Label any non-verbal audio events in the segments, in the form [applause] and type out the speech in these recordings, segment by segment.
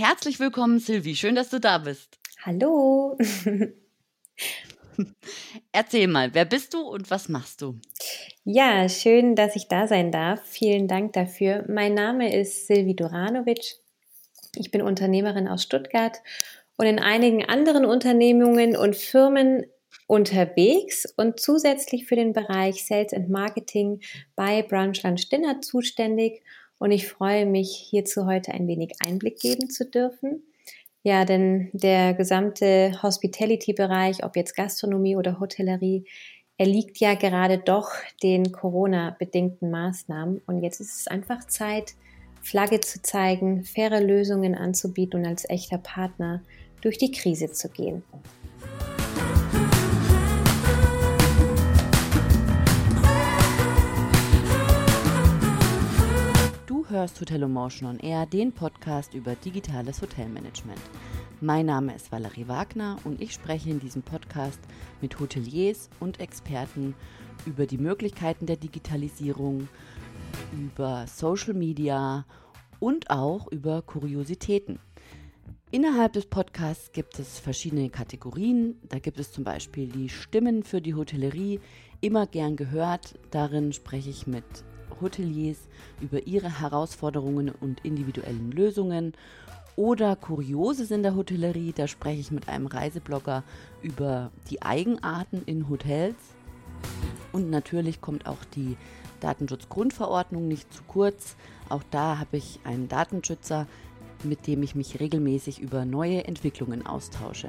herzlich willkommen, Silvi. Schön, dass du da bist. Hallo. [laughs] Erzähl mal, wer bist du und was machst du? Ja, schön, dass ich da sein darf. Vielen Dank dafür. Mein Name ist Silvi Duranovic. Ich bin Unternehmerin aus Stuttgart und in einigen anderen Unternehmungen und Firmen unterwegs und zusätzlich für den Bereich Sales and Marketing bei Brunchland Stinner zuständig. Und ich freue mich, hierzu heute ein wenig Einblick geben zu dürfen. Ja, denn der gesamte Hospitality-Bereich, ob jetzt Gastronomie oder Hotellerie, er liegt ja gerade doch den Corona-bedingten Maßnahmen. Und jetzt ist es einfach Zeit, Flagge zu zeigen, faire Lösungen anzubieten und als echter Partner durch die Krise zu gehen. Hörst Hotel Motion on Air, den Podcast über digitales Hotelmanagement. Mein Name ist Valerie Wagner und ich spreche in diesem Podcast mit Hoteliers und Experten über die Möglichkeiten der Digitalisierung, über Social Media und auch über Kuriositäten. Innerhalb des Podcasts gibt es verschiedene Kategorien. Da gibt es zum Beispiel die Stimmen für die Hotellerie, immer gern gehört. Darin spreche ich mit Hoteliers über ihre Herausforderungen und individuellen Lösungen. Oder Kurioses in der Hotellerie, da spreche ich mit einem Reiseblogger über die Eigenarten in Hotels. Und natürlich kommt auch die Datenschutzgrundverordnung nicht zu kurz. Auch da habe ich einen Datenschützer, mit dem ich mich regelmäßig über neue Entwicklungen austausche.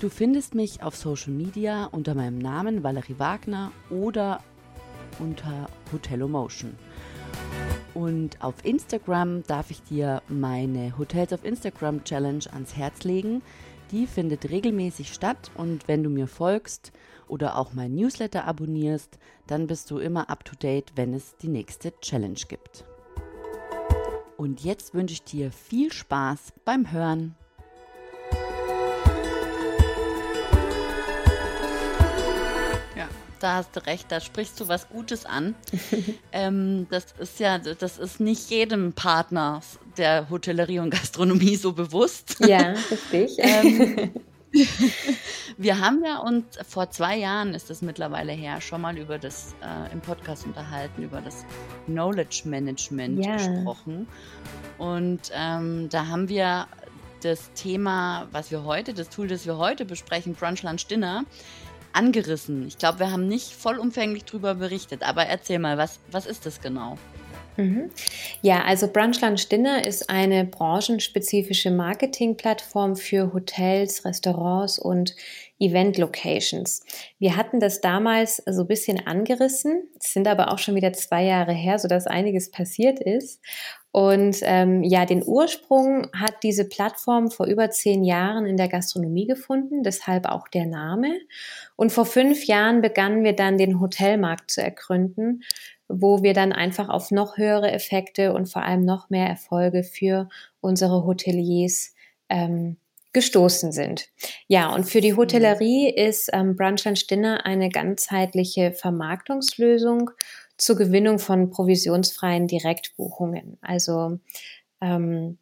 Du findest mich auf Social Media unter meinem Namen Valerie Wagner oder unter Hotelomotion. Und auf Instagram darf ich dir meine Hotels auf Instagram Challenge ans Herz legen. Die findet regelmäßig statt und wenn du mir folgst oder auch mein Newsletter abonnierst, dann bist du immer up to date, wenn es die nächste Challenge gibt. Und jetzt wünsche ich dir viel Spaß beim Hören. Da hast du recht, da sprichst du was Gutes an. [laughs] ähm, das ist ja, das ist nicht jedem Partner der Hotellerie und Gastronomie so bewusst. Ja, richtig. [laughs] ähm, [laughs] wir haben ja uns vor zwei Jahren ist es mittlerweile her schon mal über das äh, im Podcast unterhalten über das Knowledge Management ja. gesprochen und ähm, da haben wir das Thema, was wir heute, das Tool, das wir heute besprechen, Brunch Lunch Dinner, angerissen. Ich glaube, wir haben nicht vollumfänglich darüber berichtet, aber erzähl mal, was, was ist das genau? Mhm. Ja, also Brunch Dinner ist eine branchenspezifische Marketingplattform für Hotels, Restaurants und Event-Locations. Wir hatten das damals so ein bisschen angerissen, sind aber auch schon wieder zwei Jahre her, sodass einiges passiert ist. Und ähm, ja, den Ursprung hat diese Plattform vor über zehn Jahren in der Gastronomie gefunden, deshalb auch der Name. Und vor fünf Jahren begannen wir dann den Hotelmarkt zu ergründen, wo wir dann einfach auf noch höhere Effekte und vor allem noch mehr Erfolge für unsere Hoteliers ähm, gestoßen sind. Ja, und für die Hotellerie ist ähm, Brunch Dinner eine ganzheitliche Vermarktungslösung zur Gewinnung von provisionsfreien Direktbuchungen. Also ähm,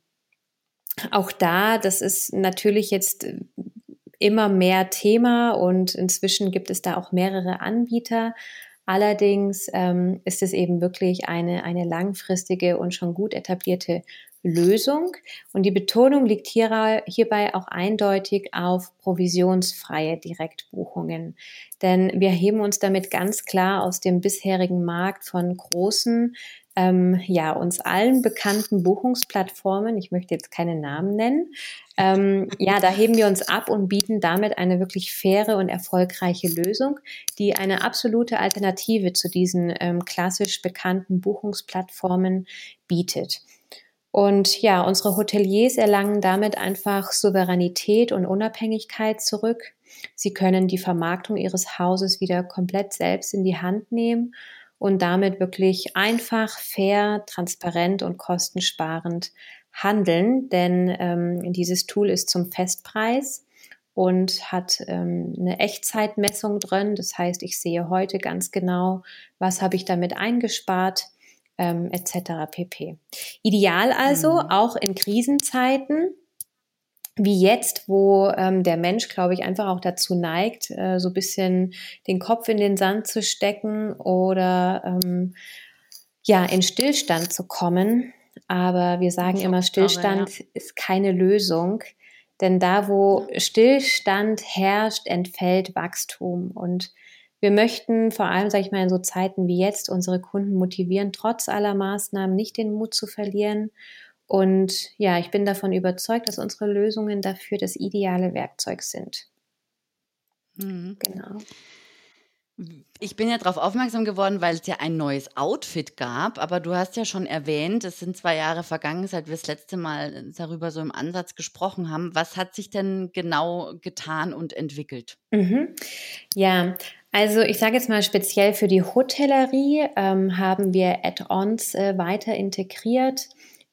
auch da, das ist natürlich jetzt immer mehr Thema und inzwischen gibt es da auch mehrere Anbieter. Allerdings ähm, ist es eben wirklich eine, eine langfristige und schon gut etablierte Lösung. Und die Betonung liegt hier, hierbei auch eindeutig auf provisionsfreie Direktbuchungen. Denn wir heben uns damit ganz klar aus dem bisherigen Markt von großen, ähm, ja, uns allen bekannten Buchungsplattformen, ich möchte jetzt keine Namen nennen, ähm, ja, da heben wir uns ab und bieten damit eine wirklich faire und erfolgreiche Lösung, die eine absolute Alternative zu diesen ähm, klassisch bekannten Buchungsplattformen bietet. Und ja, unsere Hoteliers erlangen damit einfach Souveränität und Unabhängigkeit zurück. Sie können die Vermarktung ihres Hauses wieder komplett selbst in die Hand nehmen und damit wirklich einfach, fair, transparent und kostensparend handeln, denn ähm, dieses Tool ist zum Festpreis und hat ähm, eine Echtzeitmessung drin. Das heißt, ich sehe heute ganz genau, was habe ich damit eingespart ähm, etc. pp. Ideal also mhm. auch in Krisenzeiten wie jetzt, wo ähm, der Mensch, glaube ich, einfach auch dazu neigt, äh, so ein bisschen den Kopf in den Sand zu stecken oder ähm, ja, in Stillstand zu kommen. Aber wir sagen immer, Stillstand ja. ist keine Lösung. Denn da, wo Stillstand herrscht, entfällt Wachstum. Und wir möchten vor allem, sage ich mal, in so Zeiten wie jetzt unsere Kunden motivieren, trotz aller Maßnahmen nicht den Mut zu verlieren. Und ja, ich bin davon überzeugt, dass unsere Lösungen dafür das ideale Werkzeug sind. Mhm. Genau. Ich bin ja darauf aufmerksam geworden, weil es ja ein neues Outfit gab, aber du hast ja schon erwähnt, es sind zwei Jahre vergangen, seit wir das letzte Mal darüber so im Ansatz gesprochen haben. Was hat sich denn genau getan und entwickelt? Mhm. Ja, also ich sage jetzt mal speziell für die Hotellerie ähm, haben wir Add-ons äh, weiter integriert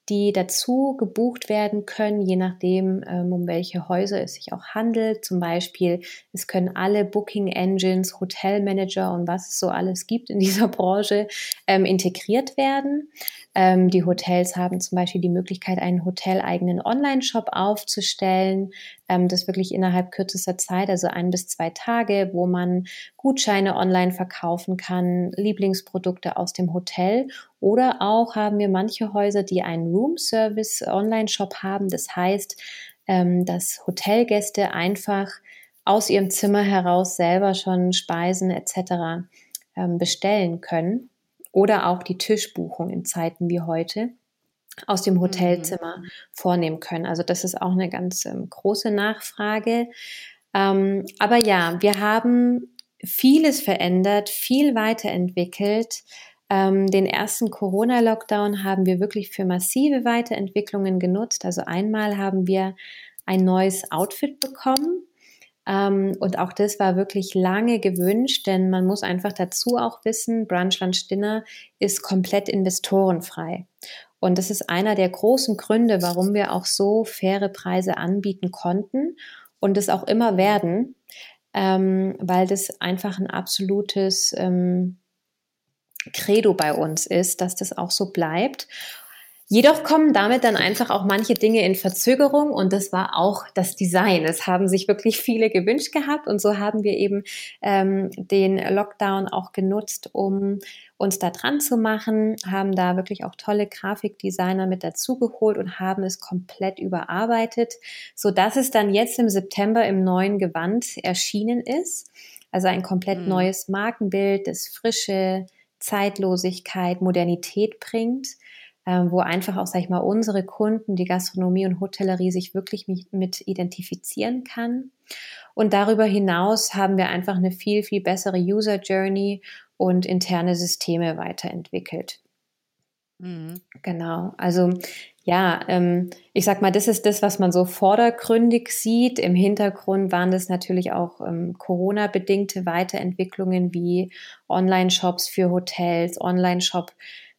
die dazu gebucht werden können, je nachdem, ähm, um welche Häuser es sich auch handelt. Zum Beispiel, es können alle Booking Engines, Hotelmanager und was es so alles gibt in [laughs] dieser Branche ähm, integriert werden. Ähm, die Hotels haben zum Beispiel die Möglichkeit, einen hoteleigenen Online-Shop aufzustellen. Ähm, das wirklich innerhalb kürzester Zeit, also ein bis zwei Tage, wo man Gutscheine online verkaufen kann, Lieblingsprodukte aus dem Hotel. Oder auch haben wir manche Häuser, die einen Room-Service Online-Shop haben. Das heißt, ähm, dass Hotelgäste einfach aus ihrem Zimmer heraus selber schon Speisen etc. Ähm, bestellen können oder auch die Tischbuchung in Zeiten wie heute aus dem Hotelzimmer mhm. vornehmen können. Also das ist auch eine ganz ähm, große Nachfrage. Ähm, aber ja, wir haben vieles verändert, viel weiterentwickelt. Ähm, den ersten Corona-Lockdown haben wir wirklich für massive Weiterentwicklungen genutzt. Also einmal haben wir ein neues Outfit bekommen. Ähm, und auch das war wirklich lange gewünscht, denn man muss einfach dazu auch wissen, Brunchland Dinner ist komplett investorenfrei. Und das ist einer der großen Gründe, warum wir auch so faire Preise anbieten konnten und es auch immer werden, ähm, weil das einfach ein absolutes ähm, Credo bei uns ist, dass das auch so bleibt. Jedoch kommen damit dann einfach auch manche Dinge in Verzögerung und das war auch das Design. Es haben sich wirklich viele gewünscht gehabt und so haben wir eben ähm, den Lockdown auch genutzt, um uns da dran zu machen, haben da wirklich auch tolle Grafikdesigner mit dazugeholt und haben es komplett überarbeitet, so dass es dann jetzt im September im neuen Gewand erschienen ist. Also ein komplett mhm. neues Markenbild, das frische Zeitlosigkeit, Modernität bringt ähm, wo einfach auch, sag ich mal, unsere Kunden, die Gastronomie und Hotellerie sich wirklich mit, mit identifizieren kann. Und darüber hinaus haben wir einfach eine viel, viel bessere User Journey und interne Systeme weiterentwickelt. Mhm. Genau. Also ja, ähm, ich sag mal, das ist das, was man so vordergründig sieht. Im Hintergrund waren das natürlich auch ähm, Corona-bedingte Weiterentwicklungen wie Online-Shops für Hotels, Online-Shop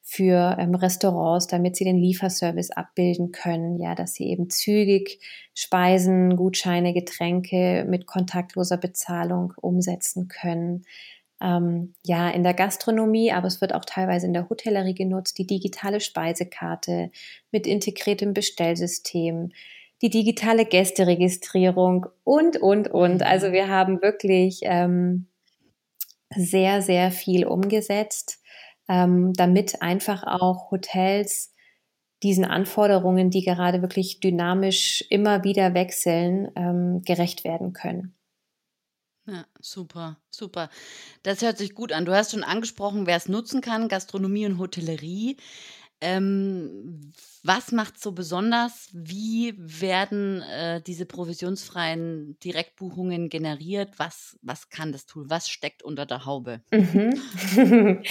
für ähm, Restaurants, damit sie den Lieferservice abbilden können, ja, dass sie eben zügig Speisen, Gutscheine, Getränke mit kontaktloser Bezahlung umsetzen können. Ähm, ja, in der Gastronomie, aber es wird auch teilweise in der Hotellerie genutzt, die digitale Speisekarte mit integriertem Bestellsystem, die digitale Gästeregistrierung und, und, und. Also wir haben wirklich ähm, sehr, sehr viel umgesetzt ähm, damit einfach auch Hotels diesen Anforderungen, die gerade wirklich dynamisch immer wieder wechseln, ähm, gerecht werden können. Ja, super, super. Das hört sich gut an. Du hast schon angesprochen, wer es nutzen kann, Gastronomie und Hotellerie. Ähm, was macht so besonders? Wie werden äh, diese provisionsfreien Direktbuchungen generiert? Was, was kann das Tool? Was steckt unter der Haube? Mhm. [laughs]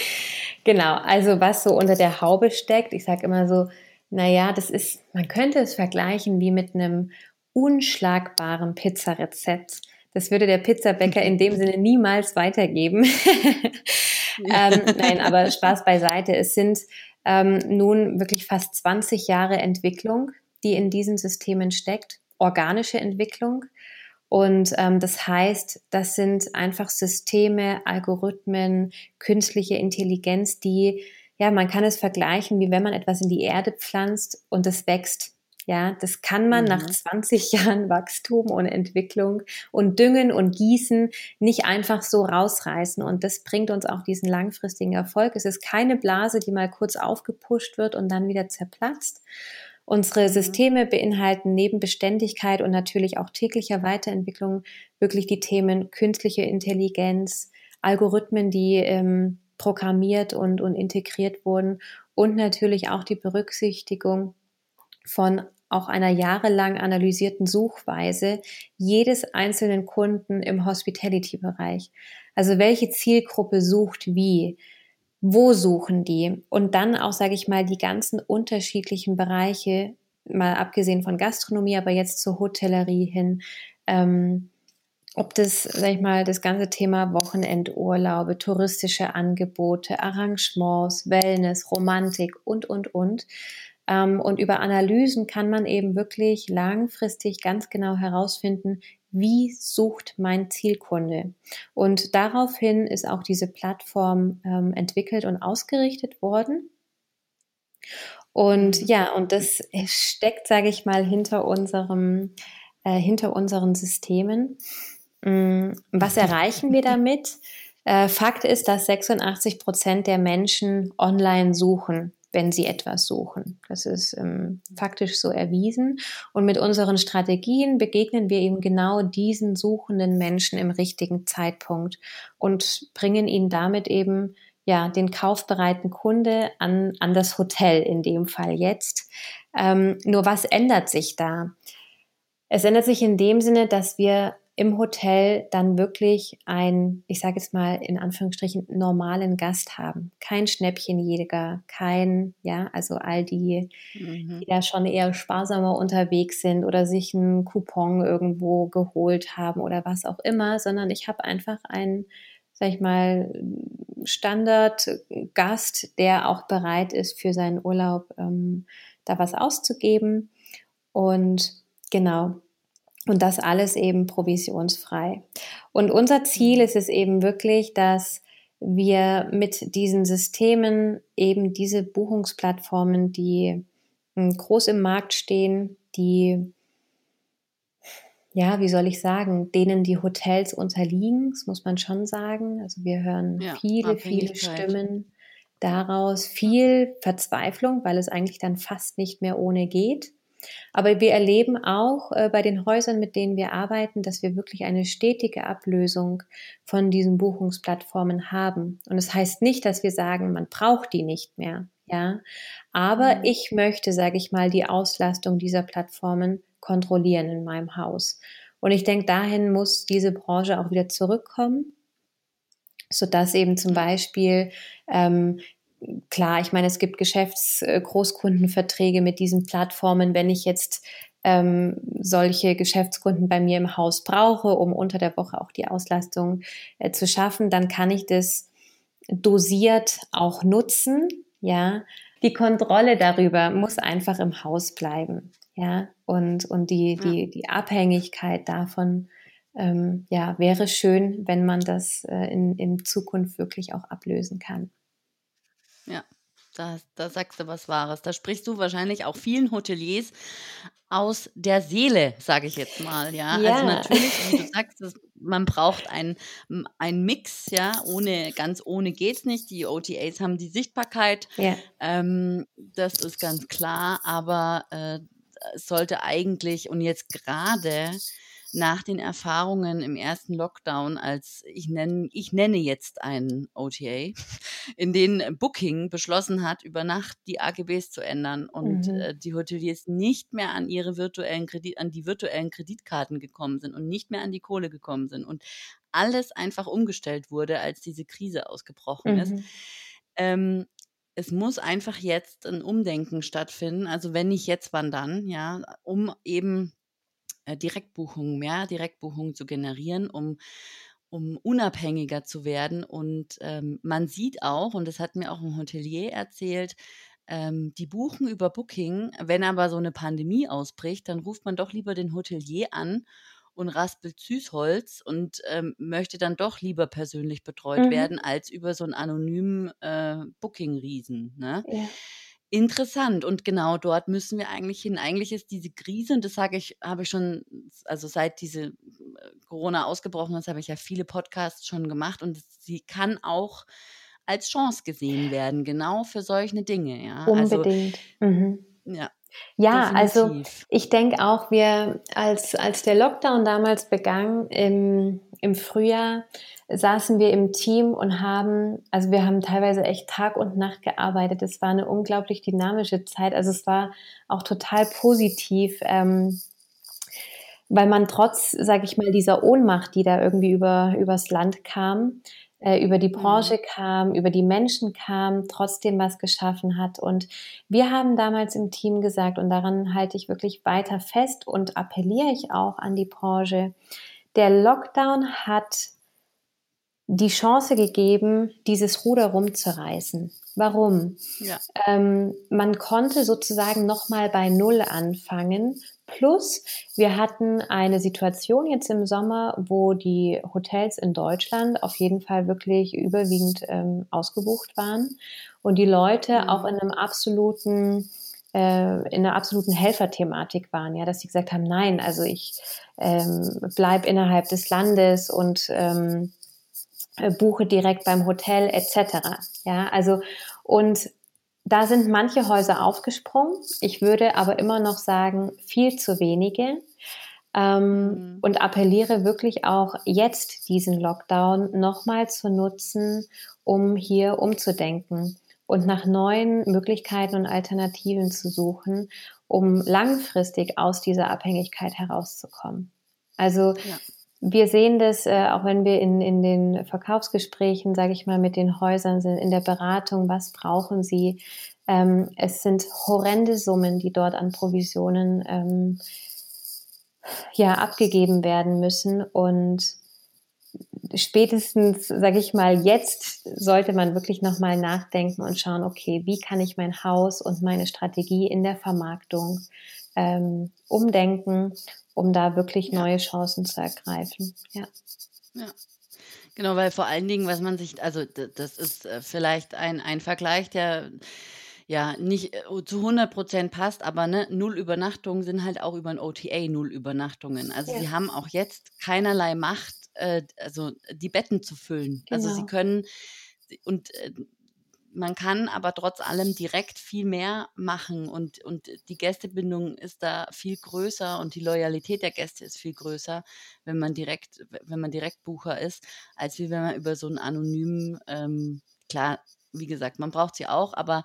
genau, also was so unter der Haube steckt, ich sage immer so, naja, das ist, man könnte es vergleichen wie mit einem unschlagbaren Pizzarezept. Das würde der Pizzabäcker in dem Sinne niemals weitergeben. [laughs] ähm, nein, aber Spaß beiseite. Es sind ähm, nun wirklich fast 20 Jahre Entwicklung, die in diesen Systemen steckt, organische Entwicklung. Und ähm, das heißt, das sind einfach Systeme, Algorithmen, künstliche Intelligenz, die ja, man kann es vergleichen, wie wenn man etwas in die Erde pflanzt und es wächst. Ja, das kann man mhm. nach [laughs] 20 Jahren Wachstum und Entwicklung und Düngen und Gießen nicht einfach so rausreißen. Und das bringt uns auch diesen langfristigen Erfolg. Es ist keine Blase, die mal kurz aufgepusht wird und dann wieder zerplatzt. Unsere mhm. Systeme beinhalten neben Beständigkeit und natürlich auch täglicher Weiterentwicklung wirklich die Themen künstliche Intelligenz, Algorithmen, die ähm, programmiert und, und integriert wurden und natürlich auch die Berücksichtigung von auch einer jahrelang analysierten Suchweise jedes einzelnen Kunden im Hospitality-Bereich. Also welche Zielgruppe sucht wie? Wo suchen die? Und dann auch, sage ich mal, die ganzen unterschiedlichen Bereiche, mal abgesehen von Gastronomie, aber jetzt zur Hotellerie hin. Ähm, ob das, sag ich mal, das ganze Thema Wochenendurlaube, touristische Angebote, Arrangements, Wellness, Romantik und, und, und. Ähm, und über Analysen kann man eben wirklich langfristig ganz genau herausfinden, wie sucht mein Zielkunde. Und daraufhin ist auch diese Plattform ähm, entwickelt und ausgerichtet worden. Und ja, und das steckt, sage ich mal, hinter unserem, äh, hinter unseren Systemen. Mm, was erreichen wir damit? Äh, Fakt ist, dass 86 Prozent der Menschen online suchen wenn sie etwas suchen. Das ist ähm, faktisch so erwiesen. Und mit unseren Strategien begegnen wir eben genau diesen suchenden Menschen im richtigen Zeitpunkt und bringen ihnen damit eben ja den kaufbereiten Kunde an, an das Hotel in dem Fall jetzt. Ähm, nur was ändert sich da? Es ändert sich in dem Sinne, dass wir im Hotel dann wirklich ein, ich sage jetzt mal in Anführungsstrichen, normalen Gast haben. Kein Schnäppchenjäger, kein, ja, also all die, mhm. die da schon eher sparsamer unterwegs sind oder sich einen Coupon irgendwo geholt haben oder was auch immer, sondern ich habe einfach einen, sag ich mal, Standardgast, der auch bereit ist, für seinen Urlaub ähm, da was auszugeben. Und genau, und das alles eben provisionsfrei. Und unser Ziel ist es eben wirklich, dass wir mit diesen Systemen eben diese Buchungsplattformen, die hm, groß im Markt stehen, die, ja, wie soll ich sagen, denen die Hotels unterliegen, das muss man schon sagen. Also wir hören ja, viele, viele Stimmen daraus, viel Verzweiflung, weil es eigentlich dann fast nicht mehr ohne geht. Aber wir erleben auch äh, bei den Häusern, mit denen wir arbeiten, dass wir wirklich eine stetige Ablösung von diesen Buchungsplattformen haben. Und es das heißt nicht, dass wir sagen, man braucht die nicht mehr. Ja, aber mhm. ich möchte, sage ich mal, die Auslastung dieser Plattformen kontrollieren in meinem Haus. Und ich denke, dahin muss diese Branche auch wieder zurückkommen, sodass eben zum Beispiel ähm, klar, ich meine, es gibt Geschäftsgroßkundenverträge mit diesen Plattformen. Wenn ich jetzt ähm, solche Geschäftskunden bei mir im Haus brauche, um unter der Woche auch die Auslastung äh, zu schaffen, dann kann ich das dosiert auch nutzen. Ja, die Kontrolle darüber muss einfach im Haus bleiben. Ja, und, und die, die, die Abhängigkeit davon, ähm, ja, wäre schön, wenn man das äh, in, in Zukunft wirklich auch ablösen kann. Ja, da, da sagst du was Wahres. Da sprichst du wahrscheinlich auch vielen Hoteliers aus der Seele, sage ich jetzt mal, ja. Also ja. Also natürlich, wie du sagst, das, man braucht einen Mix, ja, ohne, ganz ohne geht's nicht. Die OTAs haben die Sichtbarkeit, ja. ähm, das ist ganz klar, aber äh, es sollte eigentlich und jetzt gerade nach den Erfahrungen im ersten Lockdown, als ich nenne, ich nenne jetzt ein OTA, in denen Booking beschlossen hat, über Nacht die AGBs zu ändern und mhm. äh, die Hoteliers nicht mehr an ihre virtuellen Kredit, an die virtuellen Kreditkarten gekommen sind und nicht mehr an die Kohle gekommen sind und alles einfach umgestellt wurde, als diese Krise ausgebrochen mhm. ist. Ähm, es muss einfach jetzt ein Umdenken stattfinden. Also wenn nicht jetzt, wann dann, ja, um eben Direktbuchungen, mehr Direktbuchungen zu generieren, um um unabhängiger zu werden. Und ähm, man sieht auch, und das hat mir auch ein Hotelier erzählt, ähm, die buchen über Booking. Wenn aber so eine Pandemie ausbricht, dann ruft man doch lieber den Hotelier an und raspelt Süßholz und ähm, möchte dann doch lieber persönlich betreut mhm. werden als über so einen anonymen äh, Booking-Riesen. Ne? Ja. Interessant und genau dort müssen wir eigentlich hin. Eigentlich ist diese Krise, und das sage ich, habe ich schon, also seit diese äh, Corona ausgebrochen ist, habe ich ja viele Podcasts schon gemacht und sie kann auch als Chance gesehen werden, genau für solche Dinge. Ja? Also Unbedingt. Also, mhm. Ja, ja, also Definitiv. also ich denke auch, wir, als, als der Lockdown damals begann im, im Frühjahr, saßen wir im Team und haben, also wir haben teilweise echt Tag und Nacht gearbeitet. Es war eine unglaublich dynamische Zeit. Also es war auch total positiv, ähm, weil man trotz, sage ich mal, dieser Ohnmacht, die da irgendwie über übers Land kam, äh, über die Branche mhm. kam, über die Menschen kam, trotzdem was geschaffen hat. Und wir haben damals im Team gesagt, und daran halte ich wirklich weiter fest und appelliere ich auch an die Branche, der Lockdown hat die Chance gegeben, dieses Ruder rumzureißen. Warum? Ja. Ähm, man konnte sozusagen nochmal bei Null anfangen. Plus, wir hatten eine Situation jetzt im Sommer, wo die Hotels in Deutschland auf jeden Fall wirklich überwiegend ähm, ausgebucht waren und die Leute mhm. auch in einem absoluten äh, in einer absoluten Helferthematik waren, ja, dass sie gesagt haben, nein, also ich ähm, bleib innerhalb des Landes und ähm, äh, buche direkt beim Hotel etc. Ja, also und da sind manche Häuser aufgesprungen. Ich würde aber immer noch sagen, viel zu wenige. Ähm, mhm. Und appelliere wirklich auch jetzt diesen Lockdown nochmal zu nutzen, um hier umzudenken und nach neuen Möglichkeiten und Alternativen zu suchen, um langfristig aus dieser Abhängigkeit herauszukommen. Also ja wir sehen das, äh, auch wenn wir in, in den Verkaufsgesprächen, sage ich mal, mit den Häusern sind, in der Beratung, was brauchen sie? Ähm, es sind horrende Summen, die dort an Provisionen ähm, ja, abgegeben werden müssen. Und spätestens, sage ich mal, jetzt sollte man wirklich nochmal nachdenken und schauen, okay, wie kann ich mein Haus und meine Strategie in der Vermarktung ähm, umdenken um da wirklich neue Chancen zu ergreifen. Ja. ja. Genau, weil vor allen Dingen, was man sich, also das ist äh, vielleicht ein, ein Vergleich, der ja nicht äh, zu 100 Prozent passt, aber ne, null Übernachtungen sind halt auch über ein OTA null Übernachtungen. Also ja. sie haben auch jetzt keinerlei Macht, äh, also die Betten zu füllen. Genau. Also sie können und äh, man kann aber trotz allem direkt viel mehr machen und, und die Gästebindung ist da viel größer und die Loyalität der Gäste ist viel größer, wenn man direkt, wenn man Direktbucher ist, als wie wenn man über so einen anonymen, ähm, klar, wie gesagt, man braucht sie auch, aber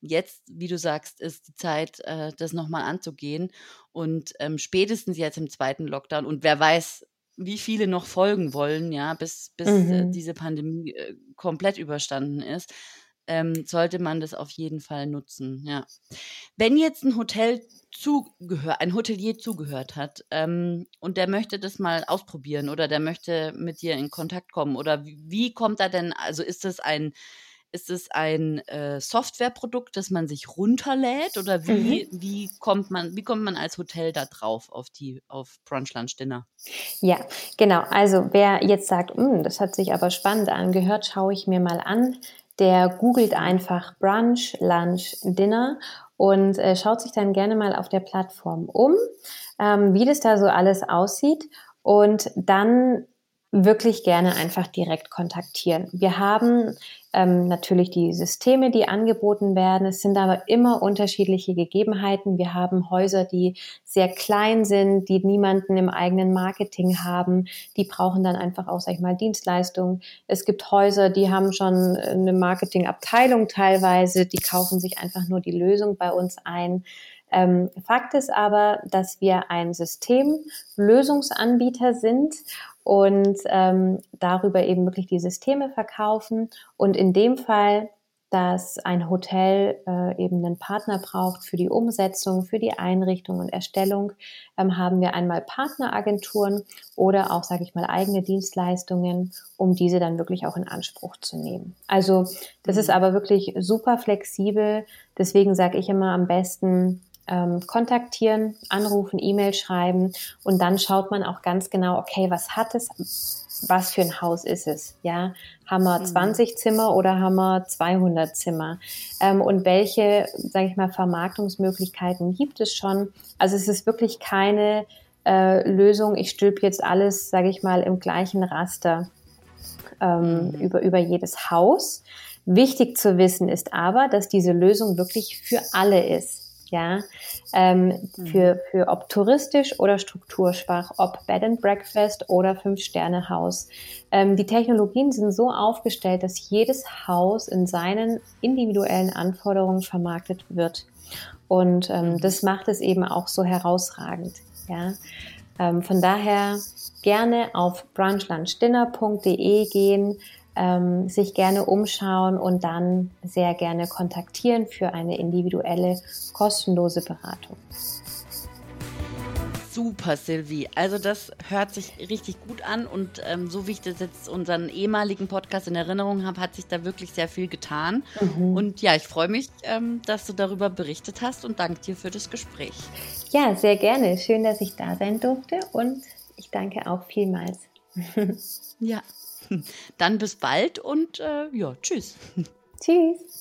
jetzt, wie du sagst, ist die Zeit, äh, das nochmal anzugehen. Und ähm, spätestens jetzt im zweiten Lockdown und wer weiß, wie viele noch folgen wollen, ja, bis, bis äh, mhm. äh, diese Pandemie äh, komplett überstanden ist, ähm, sollte man das auf jeden Fall nutzen. Ja. Wenn jetzt ein Hotel zugehört, ein Hotelier zugehört hat ähm, und der möchte das mal ausprobieren oder der möchte mit dir in Kontakt kommen oder wie, wie kommt da denn, also ist das ein ist es ein äh, Softwareprodukt, das man sich runterlädt oder wie, mhm. wie kommt man, wie kommt man als Hotel da drauf auf die, auf Brunch Lunch Dinner? Ja, genau. Also wer jetzt sagt, hm, das hat sich aber spannend angehört, schaue ich mir mal an der googelt einfach Brunch, Lunch, Dinner und äh, schaut sich dann gerne mal auf der Plattform um, ähm, wie das da so alles aussieht und dann wirklich gerne einfach direkt kontaktieren. Wir haben ähm, natürlich die Systeme, die angeboten werden. Es sind aber immer unterschiedliche Gegebenheiten. Wir haben Häuser, die sehr klein sind, die niemanden im eigenen Marketing haben. Die brauchen dann einfach auch, sag ich mal, Dienstleistungen. Es gibt Häuser, die haben schon eine Marketingabteilung teilweise. Die kaufen sich einfach nur die Lösung bei uns ein. Ähm, Fakt ist aber, dass wir ein Systemlösungsanbieter sind und ähm, darüber eben wirklich die Systeme verkaufen. Und in dem Fall, dass ein Hotel äh, eben einen Partner braucht für die Umsetzung, für die Einrichtung und Erstellung, ähm, haben wir einmal Partneragenturen oder auch, sage ich mal, eigene Dienstleistungen, um diese dann wirklich auch in Anspruch zu nehmen. Also das ist mhm. aber wirklich super flexibel. Deswegen sage ich immer am besten ähm, kontaktieren, anrufen, E-Mail schreiben und dann schaut man auch ganz genau, okay, was hat es, was für ein Haus ist es? Ja, haben wir 20 mhm. Zimmer oder haben wir 200 Zimmer? Ähm, und welche, sage ich mal, Vermarktungsmöglichkeiten gibt es schon? Also es ist wirklich keine äh, Lösung. Ich stülpe jetzt alles, sage ich mal, im gleichen Raster ähm, mhm. über über jedes Haus. Wichtig zu wissen ist aber, dass diese Lösung wirklich für alle ist ja, ähm, mhm. für, für ob touristisch oder strukturschwach, ob Bed and Breakfast oder Fünf-Sterne-Haus. Ähm, die Technologien sind so aufgestellt, dass jedes Haus in seinen individuellen Anforderungen vermarktet wird. Und ähm, mhm. das macht es eben auch so herausragend, ja. Ähm, von daher gerne auf brunchlunchdinner.de gehen, ähm, sich gerne umschauen und dann sehr gerne kontaktieren für eine individuelle kostenlose Beratung. Super, Sylvie. Also das hört sich richtig gut an und ähm, so wie ich das jetzt unseren ehemaligen Podcast in Erinnerung habe, hat sich da wirklich sehr viel getan. Mhm. Und ja, ich freue mich, ähm, dass du darüber berichtet hast und danke dir für das Gespräch. Ja, sehr gerne. Schön, dass ich da sein durfte und ich danke auch vielmals. [laughs] ja. Dann bis bald und äh, ja, tschüss. Tschüss.